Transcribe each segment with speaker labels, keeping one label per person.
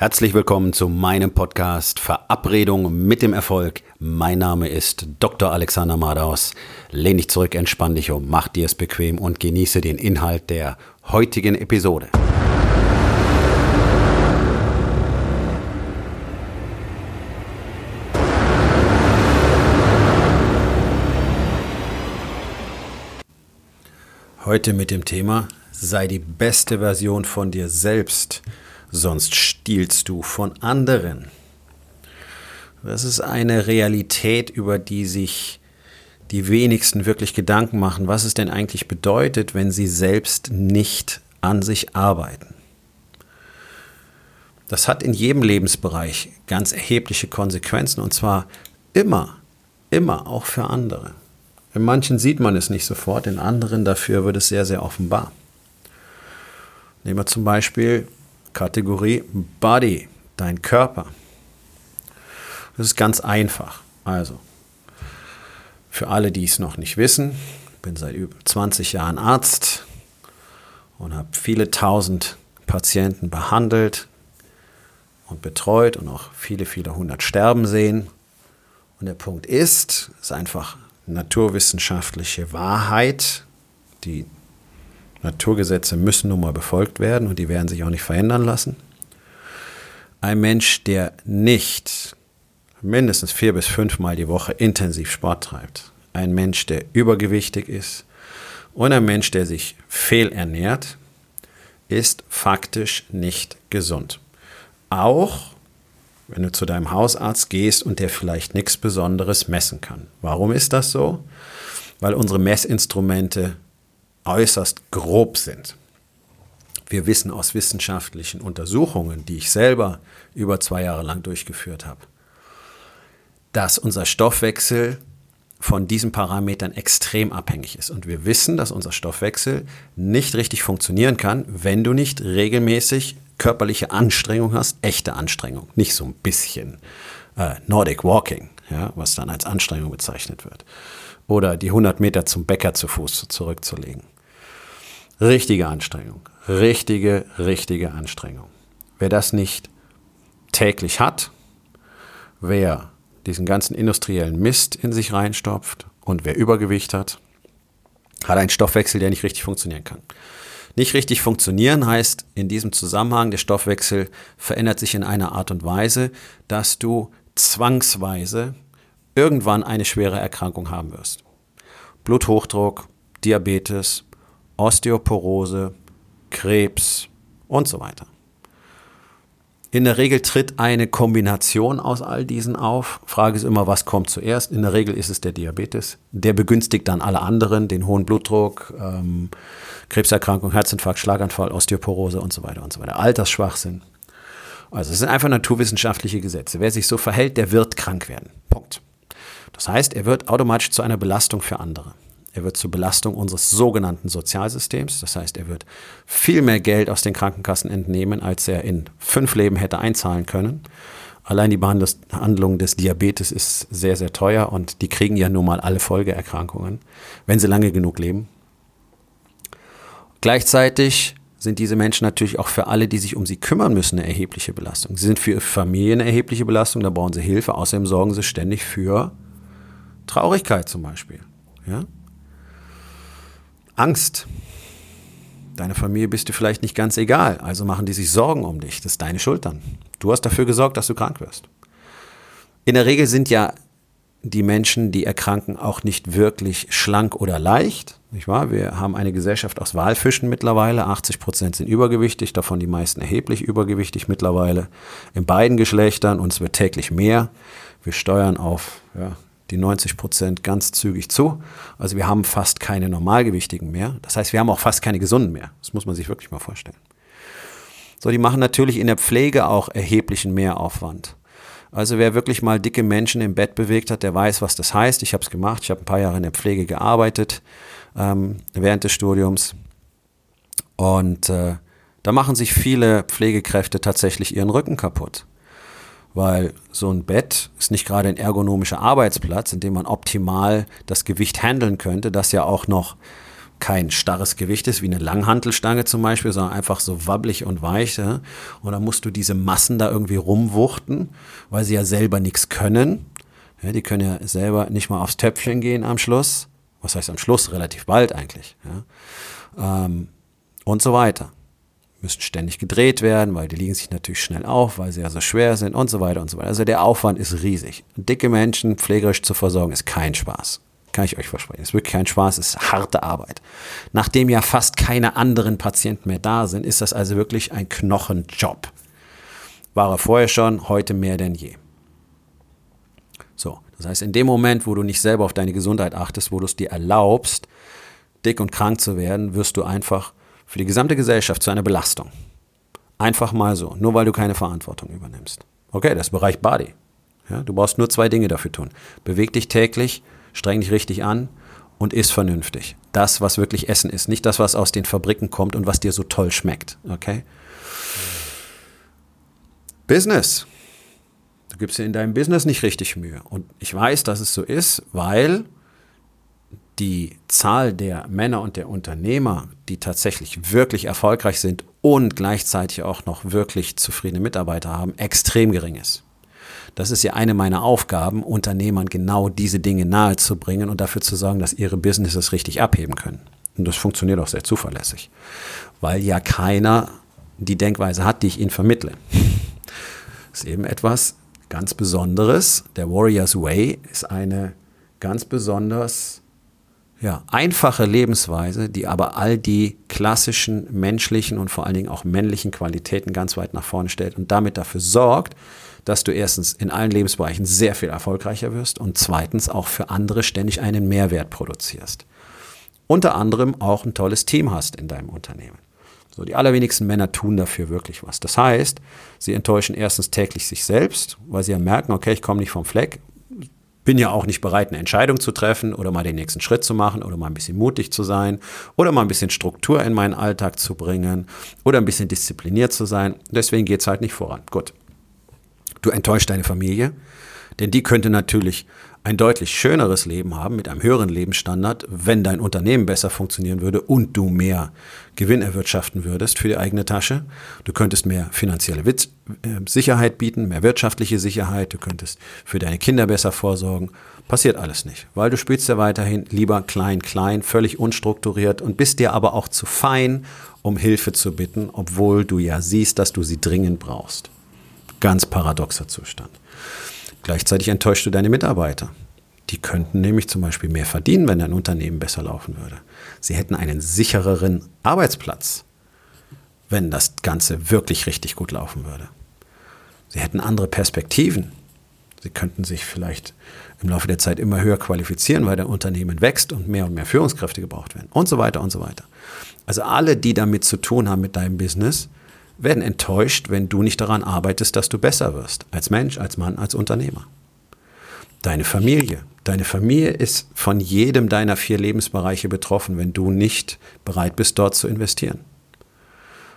Speaker 1: Herzlich willkommen zu meinem Podcast Verabredung mit dem Erfolg. Mein Name ist Dr. Alexander Madaus. Lehn dich zurück, entspann dich um, mach dir es bequem und genieße den Inhalt der heutigen Episode. Heute mit dem Thema Sei die beste Version von dir selbst sonst stiehlst du von anderen. Das ist eine Realität, über die sich die wenigsten wirklich Gedanken machen, was es denn eigentlich bedeutet, wenn sie selbst nicht an sich arbeiten. Das hat in jedem Lebensbereich ganz erhebliche Konsequenzen und zwar immer, immer auch für andere. In manchen sieht man es nicht sofort, in anderen dafür wird es sehr, sehr offenbar. Nehmen wir zum Beispiel Kategorie Body, dein Körper. Das ist ganz einfach. Also, für alle, die es noch nicht wissen, bin seit über 20 Jahren Arzt und habe viele tausend Patienten behandelt und betreut und auch viele, viele hundert sterben sehen. Und der Punkt ist, es ist einfach naturwissenschaftliche Wahrheit, die Naturgesetze müssen nun mal befolgt werden und die werden sich auch nicht verändern lassen. Ein Mensch, der nicht mindestens vier bis fünfmal die Woche intensiv Sport treibt, ein Mensch, der übergewichtig ist und ein Mensch, der sich fehlernährt, ist faktisch nicht gesund. Auch wenn du zu deinem Hausarzt gehst und der vielleicht nichts Besonderes messen kann. Warum ist das so? Weil unsere Messinstrumente äußerst grob sind. Wir wissen aus wissenschaftlichen Untersuchungen, die ich selber über zwei Jahre lang durchgeführt habe, dass unser Stoffwechsel von diesen Parametern extrem abhängig ist. Und wir wissen, dass unser Stoffwechsel nicht richtig funktionieren kann, wenn du nicht regelmäßig körperliche Anstrengung hast, echte Anstrengung, nicht so ein bisschen äh, Nordic Walking, ja, was dann als Anstrengung bezeichnet wird. Oder die 100 Meter zum Bäcker zu Fuß zurückzulegen. Richtige Anstrengung. Richtige, richtige Anstrengung. Wer das nicht täglich hat, wer diesen ganzen industriellen Mist in sich reinstopft und wer Übergewicht hat, hat einen Stoffwechsel, der nicht richtig funktionieren kann. Nicht richtig funktionieren heißt in diesem Zusammenhang, der Stoffwechsel verändert sich in einer Art und Weise, dass du zwangsweise irgendwann eine schwere Erkrankung haben wirst. Bluthochdruck, Diabetes, Osteoporose, Krebs und so weiter. In der Regel tritt eine Kombination aus all diesen auf. Frage ist immer, was kommt zuerst? In der Regel ist es der Diabetes. Der begünstigt dann alle anderen, den hohen Blutdruck, ähm, Krebserkrankung, Herzinfarkt, Schlaganfall, Osteoporose und so weiter und so weiter. Altersschwachsinn. Also es sind einfach naturwissenschaftliche Gesetze. Wer sich so verhält, der wird krank werden. Punkt. Das heißt, er wird automatisch zu einer Belastung für andere. Er wird zur Belastung unseres sogenannten Sozialsystems. Das heißt, er wird viel mehr Geld aus den Krankenkassen entnehmen, als er in fünf Leben hätte einzahlen können. Allein die Behandlung des Diabetes ist sehr, sehr teuer und die kriegen ja nun mal alle Folgeerkrankungen, wenn sie lange genug leben. Gleichzeitig sind diese Menschen natürlich auch für alle, die sich um sie kümmern müssen, eine erhebliche Belastung. Sie sind für ihre Familie eine erhebliche Belastung, da brauchen sie Hilfe. Außerdem sorgen sie ständig für Traurigkeit zum Beispiel. Ja? Angst. Deiner Familie bist du vielleicht nicht ganz egal, also machen die sich Sorgen um dich. Das ist deine Schuld dann. Du hast dafür gesorgt, dass du krank wirst. In der Regel sind ja die Menschen, die erkranken, auch nicht wirklich schlank oder leicht. Nicht wahr? Wir haben eine Gesellschaft aus Walfischen mittlerweile. 80 Prozent sind übergewichtig, davon die meisten erheblich übergewichtig mittlerweile. In beiden Geschlechtern und es wird täglich mehr. Wir steuern auf ja, die 90 Prozent ganz zügig zu. Also wir haben fast keine Normalgewichtigen mehr. Das heißt, wir haben auch fast keine Gesunden mehr. Das muss man sich wirklich mal vorstellen. So, die machen natürlich in der Pflege auch erheblichen Mehraufwand. Also wer wirklich mal dicke Menschen im Bett bewegt hat, der weiß, was das heißt. Ich habe es gemacht. Ich habe ein paar Jahre in der Pflege gearbeitet ähm, während des Studiums. Und äh, da machen sich viele Pflegekräfte tatsächlich ihren Rücken kaputt weil so ein Bett ist nicht gerade ein ergonomischer Arbeitsplatz, in dem man optimal das Gewicht handeln könnte, das ja auch noch kein starres Gewicht ist, wie eine Langhantelstange zum Beispiel, sondern einfach so wabbelig und weich. Ja? Und dann musst du diese Massen da irgendwie rumwuchten, weil sie ja selber nichts können. Ja, die können ja selber nicht mal aufs Töpfchen gehen am Schluss. Was heißt am Schluss? Relativ bald eigentlich. Ja? Ähm, und so weiter. Müssen ständig gedreht werden, weil die liegen sich natürlich schnell auf, weil sie ja so schwer sind und so weiter und so weiter. Also der Aufwand ist riesig. Dicke Menschen pflegerisch zu versorgen ist kein Spaß. Kann ich euch versprechen. Es ist wirklich kein Spaß, es ist harte Arbeit. Nachdem ja fast keine anderen Patienten mehr da sind, ist das also wirklich ein Knochenjob. War er vorher schon, heute mehr denn je. So, das heißt, in dem Moment, wo du nicht selber auf deine Gesundheit achtest, wo du es dir erlaubst, dick und krank zu werden, wirst du einfach für die gesamte Gesellschaft zu einer Belastung. Einfach mal so, nur weil du keine Verantwortung übernimmst. Okay, das ist Bereich Body. Ja, du brauchst nur zwei Dinge dafür tun. Beweg dich täglich streng dich richtig an und iss vernünftig. Das, was wirklich Essen ist, nicht das, was aus den Fabriken kommt und was dir so toll schmeckt. Okay? Business. Du gibst dir in deinem Business nicht richtig Mühe. Und ich weiß, dass es so ist, weil die Zahl der Männer und der Unternehmer, die tatsächlich wirklich erfolgreich sind und gleichzeitig auch noch wirklich zufriedene Mitarbeiter haben, extrem gering ist. Das ist ja eine meiner Aufgaben, Unternehmern genau diese Dinge nahezubringen und dafür zu sorgen, dass ihre Businesses richtig abheben können. Und das funktioniert auch sehr zuverlässig, weil ja keiner die Denkweise hat, die ich ihnen vermittle. Das ist eben etwas ganz Besonderes. Der Warriors Way ist eine ganz besonders ja, einfache Lebensweise, die aber all die klassischen menschlichen und vor allen Dingen auch männlichen Qualitäten ganz weit nach vorne stellt und damit dafür sorgt, dass du erstens in allen Lebensbereichen sehr viel erfolgreicher wirst und zweitens auch für andere ständig einen Mehrwert produzierst. Unter anderem auch ein tolles Team hast in deinem Unternehmen. So, die allerwenigsten Männer tun dafür wirklich was. Das heißt, sie enttäuschen erstens täglich sich selbst, weil sie ja merken, okay, ich komme nicht vom Fleck, bin ja auch nicht bereit, eine Entscheidung zu treffen oder mal den nächsten Schritt zu machen oder mal ein bisschen mutig zu sein oder mal ein bisschen Struktur in meinen Alltag zu bringen oder ein bisschen diszipliniert zu sein. Deswegen geht es halt nicht voran. Gut. Du enttäuschst deine Familie, denn die könnte natürlich ein deutlich schöneres Leben haben mit einem höheren Lebensstandard, wenn dein Unternehmen besser funktionieren würde und du mehr Gewinn erwirtschaften würdest für die eigene Tasche. Du könntest mehr finanzielle äh, Sicherheit bieten, mehr wirtschaftliche Sicherheit, du könntest für deine Kinder besser vorsorgen. Passiert alles nicht, weil du spielst ja weiterhin lieber klein, klein, völlig unstrukturiert und bist dir aber auch zu fein, um Hilfe zu bitten, obwohl du ja siehst, dass du sie dringend brauchst. Ganz paradoxer Zustand. Gleichzeitig enttäuschst du deine Mitarbeiter. Die könnten nämlich zum Beispiel mehr verdienen, wenn dein Unternehmen besser laufen würde. Sie hätten einen sichereren Arbeitsplatz, wenn das Ganze wirklich richtig gut laufen würde. Sie hätten andere Perspektiven. Sie könnten sich vielleicht im Laufe der Zeit immer höher qualifizieren, weil der Unternehmen wächst und mehr und mehr Führungskräfte gebraucht werden und so weiter und so weiter. Also alle, die damit zu tun haben mit deinem Business, werden enttäuscht, wenn du nicht daran arbeitest, dass du besser wirst. Als Mensch, als Mann, als Unternehmer. Deine Familie. Deine Familie ist von jedem deiner vier Lebensbereiche betroffen, wenn du nicht bereit bist, dort zu investieren.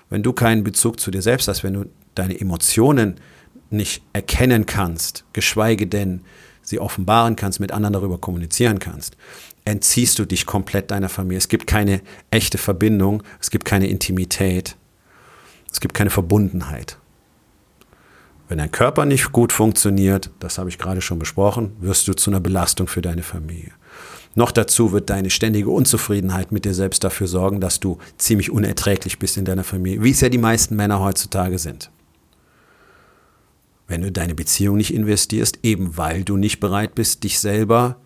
Speaker 1: Wenn du keinen Bezug zu dir selbst hast, wenn du deine Emotionen nicht erkennen kannst, geschweige denn sie offenbaren kannst, mit anderen darüber kommunizieren kannst, entziehst du dich komplett deiner Familie. Es gibt keine echte Verbindung, es gibt keine Intimität. Es gibt keine Verbundenheit. Wenn dein Körper nicht gut funktioniert, das habe ich gerade schon besprochen, wirst du zu einer Belastung für deine Familie. Noch dazu wird deine ständige Unzufriedenheit mit dir selbst dafür sorgen, dass du ziemlich unerträglich bist in deiner Familie, wie es ja die meisten Männer heutzutage sind. Wenn du deine Beziehung nicht investierst, eben weil du nicht bereit bist, dich selber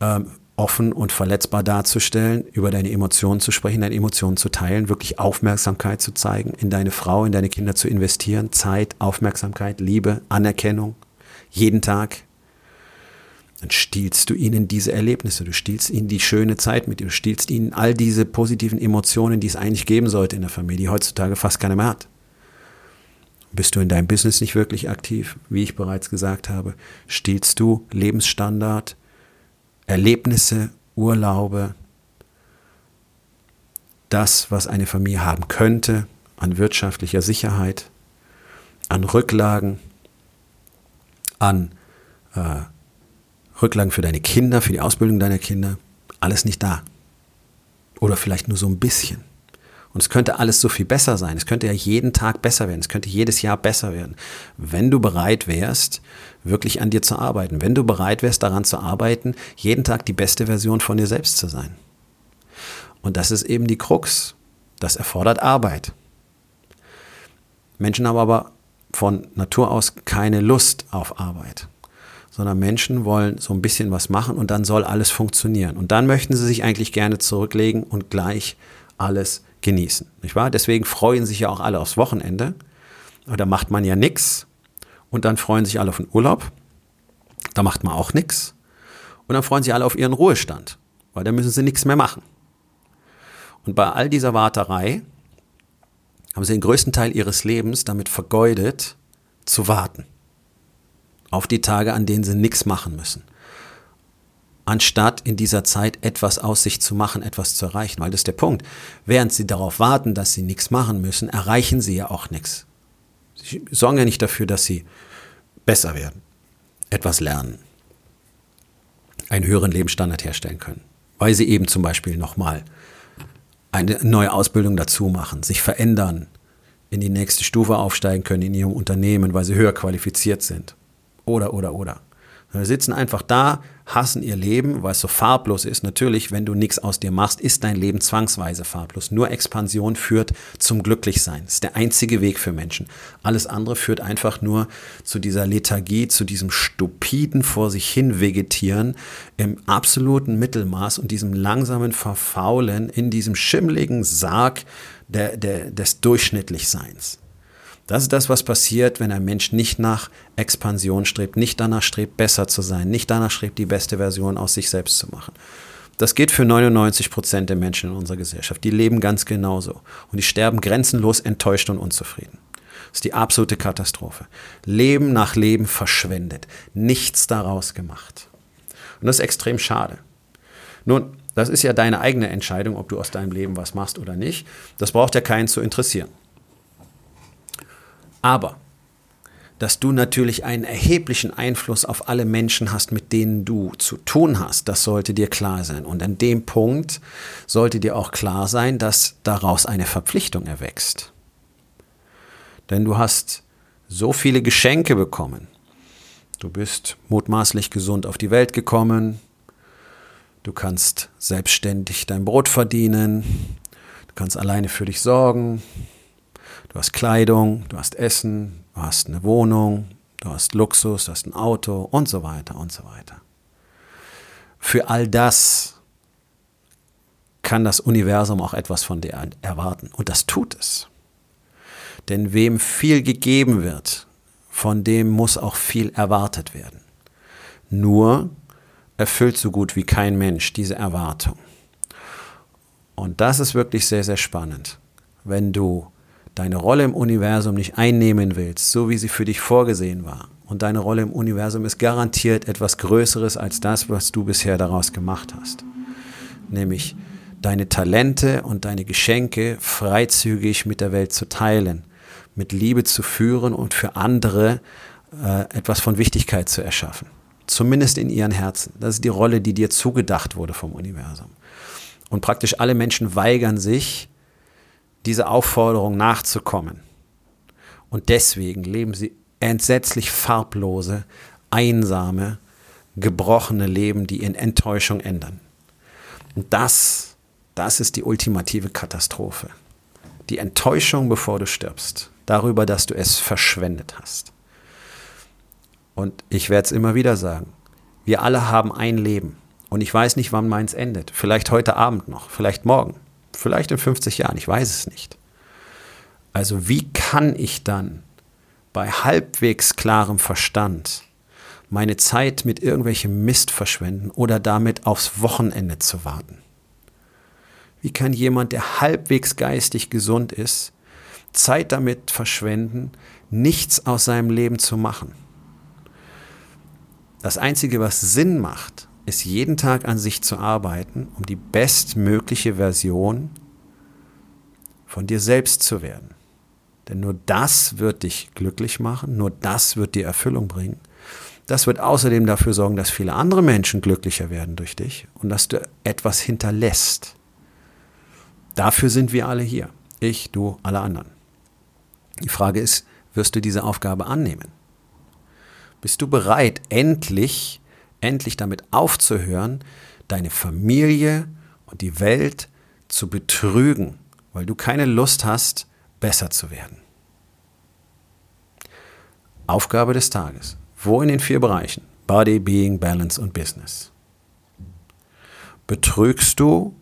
Speaker 1: ähm, offen und verletzbar darzustellen, über deine Emotionen zu sprechen, deine Emotionen zu teilen, wirklich Aufmerksamkeit zu zeigen, in deine Frau, in deine Kinder zu investieren, Zeit, Aufmerksamkeit, Liebe, Anerkennung, jeden Tag. Dann stiehlst du ihnen diese Erlebnisse, du stiehlst ihnen die schöne Zeit mit dir, du stiehlst ihnen all diese positiven Emotionen, die es eigentlich geben sollte in der Familie, die heutzutage fast keiner mehr hat. Bist du in deinem Business nicht wirklich aktiv, wie ich bereits gesagt habe, stiehlst du Lebensstandard, Erlebnisse, Urlaube, das, was eine Familie haben könnte an wirtschaftlicher Sicherheit, an Rücklagen, an äh, Rücklagen für deine Kinder, für die Ausbildung deiner Kinder, alles nicht da. Oder vielleicht nur so ein bisschen. Und es könnte alles so viel besser sein. Es könnte ja jeden Tag besser werden. Es könnte jedes Jahr besser werden. Wenn du bereit wärst, wirklich an dir zu arbeiten. Wenn du bereit wärst, daran zu arbeiten, jeden Tag die beste Version von dir selbst zu sein. Und das ist eben die Krux. Das erfordert Arbeit. Menschen haben aber von Natur aus keine Lust auf Arbeit, sondern Menschen wollen so ein bisschen was machen und dann soll alles funktionieren. Und dann möchten sie sich eigentlich gerne zurücklegen und gleich alles genießen. Nicht wahr? Deswegen freuen sich ja auch alle aufs Wochenende. Da macht man ja nichts. Und dann freuen sich alle auf den Urlaub. Da macht man auch nichts. Und dann freuen sich alle auf ihren Ruhestand, weil da müssen sie nichts mehr machen. Und bei all dieser Warterei haben sie den größten Teil ihres Lebens damit vergeudet, zu warten. Auf die Tage, an denen sie nichts machen müssen. Anstatt in dieser Zeit etwas aus sich zu machen, etwas zu erreichen. Weil das ist der Punkt. Während sie darauf warten, dass sie nichts machen müssen, erreichen sie ja auch nichts. Sie sorgen ja nicht dafür, dass sie besser werden, etwas lernen, einen höheren Lebensstandard herstellen können. Weil sie eben zum Beispiel nochmal eine neue Ausbildung dazu machen, sich verändern, in die nächste Stufe aufsteigen können in ihrem Unternehmen, weil sie höher qualifiziert sind. Oder, oder, oder. Sie sitzen einfach da, hassen ihr Leben, weil es so farblos ist. Natürlich, wenn du nichts aus dir machst, ist dein Leben zwangsweise farblos. Nur Expansion führt zum Glücklichsein. Das ist der einzige Weg für Menschen. Alles andere führt einfach nur zu dieser Lethargie, zu diesem stupiden vor sich hin vegetieren im absoluten Mittelmaß und diesem langsamen Verfaulen in diesem schimmligen Sarg der, der, des Durchschnittlichseins. Das ist das, was passiert, wenn ein Mensch nicht nach Expansion strebt, nicht danach strebt, besser zu sein, nicht danach strebt, die beste Version aus sich selbst zu machen. Das geht für 99 Prozent der Menschen in unserer Gesellschaft. Die leben ganz genauso. Und die sterben grenzenlos enttäuscht und unzufrieden. Das ist die absolute Katastrophe. Leben nach Leben verschwendet. Nichts daraus gemacht. Und das ist extrem schade. Nun, das ist ja deine eigene Entscheidung, ob du aus deinem Leben was machst oder nicht. Das braucht ja keinen zu interessieren. Aber dass du natürlich einen erheblichen Einfluss auf alle Menschen hast, mit denen du zu tun hast, das sollte dir klar sein. Und an dem Punkt sollte dir auch klar sein, dass daraus eine Verpflichtung erwächst. Denn du hast so viele Geschenke bekommen. Du bist mutmaßlich gesund auf die Welt gekommen. Du kannst selbstständig dein Brot verdienen. Du kannst alleine für dich sorgen. Du hast Kleidung, du hast Essen, du hast eine Wohnung, du hast Luxus, du hast ein Auto und so weiter und so weiter. Für all das kann das Universum auch etwas von dir erwarten. Und das tut es. Denn wem viel gegeben wird, von dem muss auch viel erwartet werden. Nur erfüllt so gut wie kein Mensch diese Erwartung. Und das ist wirklich sehr, sehr spannend. Wenn du deine Rolle im Universum nicht einnehmen willst, so wie sie für dich vorgesehen war, und deine Rolle im Universum ist garantiert etwas Größeres als das, was du bisher daraus gemacht hast. Nämlich deine Talente und deine Geschenke freizügig mit der Welt zu teilen, mit Liebe zu führen und für andere äh, etwas von Wichtigkeit zu erschaffen. Zumindest in ihren Herzen. Das ist die Rolle, die dir zugedacht wurde vom Universum. Und praktisch alle Menschen weigern sich, diese Aufforderung nachzukommen. Und deswegen leben sie entsetzlich farblose, einsame, gebrochene Leben, die in Enttäuschung ändern. Und das, das ist die ultimative Katastrophe. Die Enttäuschung, bevor du stirbst, darüber, dass du es verschwendet hast. Und ich werde es immer wieder sagen, wir alle haben ein Leben. Und ich weiß nicht, wann meins endet. Vielleicht heute Abend noch, vielleicht morgen. Vielleicht in 50 Jahren, ich weiß es nicht. Also wie kann ich dann bei halbwegs klarem Verstand meine Zeit mit irgendwelchem Mist verschwenden oder damit aufs Wochenende zu warten? Wie kann jemand, der halbwegs geistig gesund ist, Zeit damit verschwenden, nichts aus seinem Leben zu machen? Das Einzige, was Sinn macht, ist jeden Tag an sich zu arbeiten, um die bestmögliche Version von dir selbst zu werden. Denn nur das wird dich glücklich machen, nur das wird dir Erfüllung bringen. Das wird außerdem dafür sorgen, dass viele andere Menschen glücklicher werden durch dich und dass du etwas hinterlässt. Dafür sind wir alle hier. Ich, du, alle anderen. Die Frage ist, wirst du diese Aufgabe annehmen? Bist du bereit, endlich, endlich damit aufzuhören, deine Familie und die Welt zu betrügen, weil du keine Lust hast, besser zu werden? Aufgabe des Tages. Wo in den vier Bereichen? Body, Being, Balance und Business. Betrügst du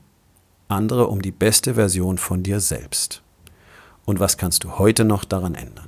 Speaker 1: andere um die beste Version von dir selbst? Und was kannst du heute noch daran ändern?